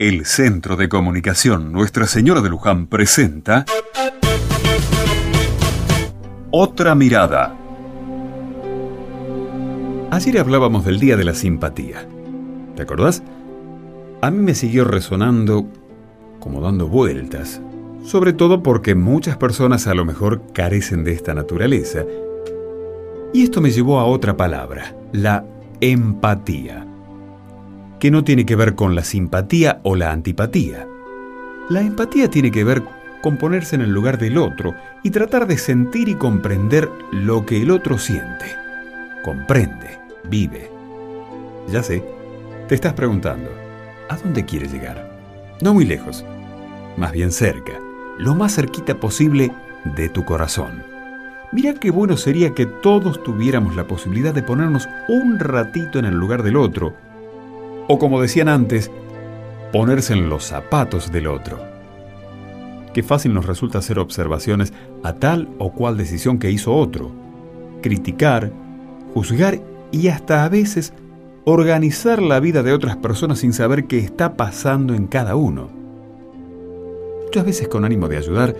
El Centro de Comunicación Nuestra Señora de Luján presenta Otra Mirada. Ayer hablábamos del Día de la Simpatía. ¿Te acordás? A mí me siguió resonando como dando vueltas, sobre todo porque muchas personas a lo mejor carecen de esta naturaleza. Y esto me llevó a otra palabra, la empatía que no tiene que ver con la simpatía o la antipatía. La empatía tiene que ver con ponerse en el lugar del otro y tratar de sentir y comprender lo que el otro siente. Comprende, vive. Ya sé, te estás preguntando, ¿a dónde quieres llegar? No muy lejos, más bien cerca, lo más cerquita posible de tu corazón. Mira qué bueno sería que todos tuviéramos la posibilidad de ponernos un ratito en el lugar del otro o como decían antes, ponerse en los zapatos del otro. Qué fácil nos resulta hacer observaciones a tal o cual decisión que hizo otro, criticar, juzgar y hasta a veces organizar la vida de otras personas sin saber qué está pasando en cada uno. Muchas veces con ánimo de ayudar,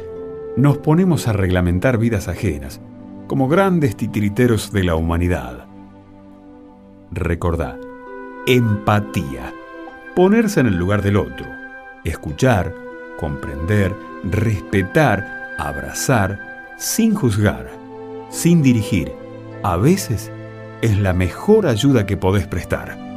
nos ponemos a reglamentar vidas ajenas, como grandes titiriteros de la humanidad. Recordá, empatía. Ponerse en el lugar del otro. Escuchar, comprender, respetar, abrazar, sin juzgar, sin dirigir. A veces es la mejor ayuda que podés prestar.